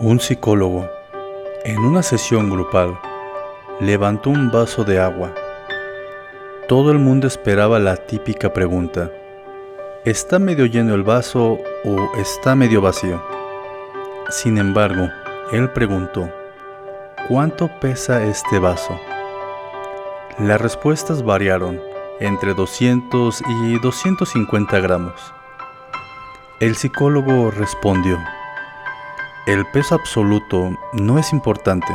Un psicólogo, en una sesión grupal, levantó un vaso de agua. Todo el mundo esperaba la típica pregunta, ¿está medio lleno el vaso o está medio vacío? Sin embargo, él preguntó, ¿cuánto pesa este vaso? Las respuestas variaron entre 200 y 250 gramos. El psicólogo respondió, el peso absoluto no es importante.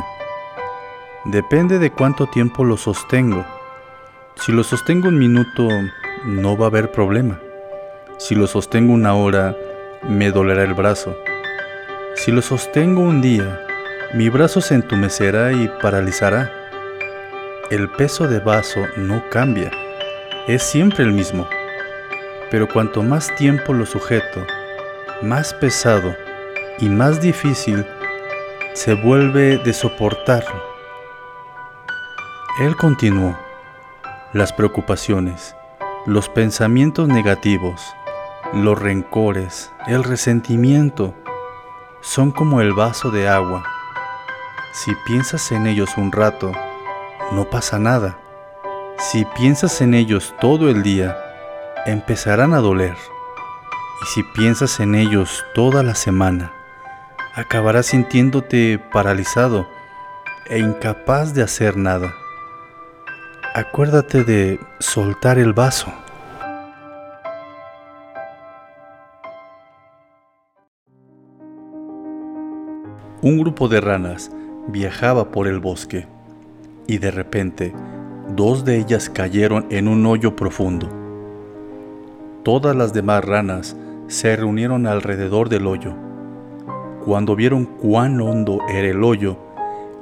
Depende de cuánto tiempo lo sostengo. Si lo sostengo un minuto, no va a haber problema. Si lo sostengo una hora, me dolerá el brazo. Si lo sostengo un día, mi brazo se entumecerá y paralizará. El peso de vaso no cambia, es siempre el mismo. Pero cuanto más tiempo lo sujeto, más pesado y más difícil se vuelve de soportarlo. Él continuó. Las preocupaciones, los pensamientos negativos, los rencores, el resentimiento, son como el vaso de agua. Si piensas en ellos un rato, no pasa nada. Si piensas en ellos todo el día, empezarán a doler. Y si piensas en ellos toda la semana, acabarás sintiéndote paralizado e incapaz de hacer nada. Acuérdate de soltar el vaso. Un grupo de ranas viajaba por el bosque y de repente dos de ellas cayeron en un hoyo profundo. Todas las demás ranas se reunieron alrededor del hoyo cuando vieron cuán hondo era el hoyo,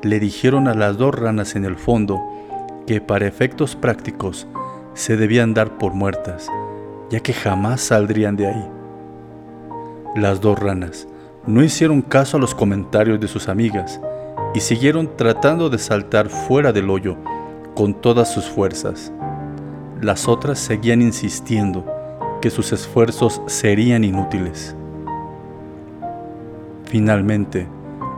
le dijeron a las dos ranas en el fondo que para efectos prácticos se debían dar por muertas, ya que jamás saldrían de ahí. Las dos ranas no hicieron caso a los comentarios de sus amigas y siguieron tratando de saltar fuera del hoyo con todas sus fuerzas. Las otras seguían insistiendo que sus esfuerzos serían inútiles. Finalmente,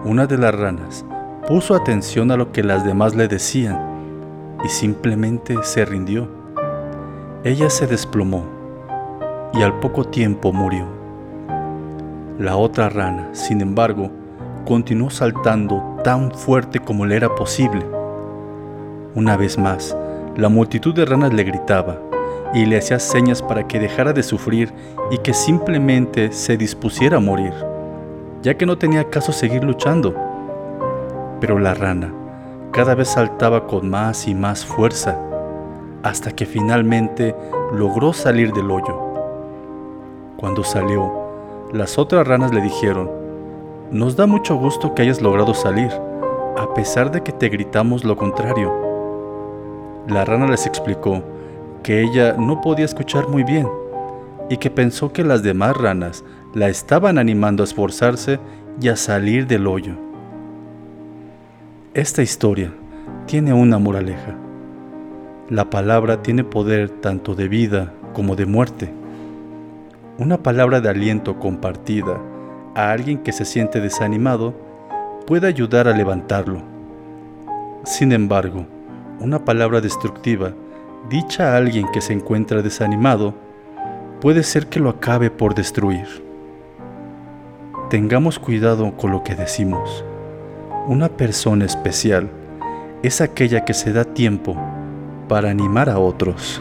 una de las ranas puso atención a lo que las demás le decían y simplemente se rindió. Ella se desplomó y al poco tiempo murió. La otra rana, sin embargo, continuó saltando tan fuerte como le era posible. Una vez más, la multitud de ranas le gritaba y le hacía señas para que dejara de sufrir y que simplemente se dispusiera a morir ya que no tenía caso seguir luchando. Pero la rana cada vez saltaba con más y más fuerza, hasta que finalmente logró salir del hoyo. Cuando salió, las otras ranas le dijeron, nos da mucho gusto que hayas logrado salir, a pesar de que te gritamos lo contrario. La rana les explicó que ella no podía escuchar muy bien y que pensó que las demás ranas la estaban animando a esforzarse y a salir del hoyo. Esta historia tiene una moraleja. La palabra tiene poder tanto de vida como de muerte. Una palabra de aliento compartida a alguien que se siente desanimado puede ayudar a levantarlo. Sin embargo, una palabra destructiva dicha a alguien que se encuentra desanimado puede ser que lo acabe por destruir tengamos cuidado con lo que decimos. Una persona especial es aquella que se da tiempo para animar a otros.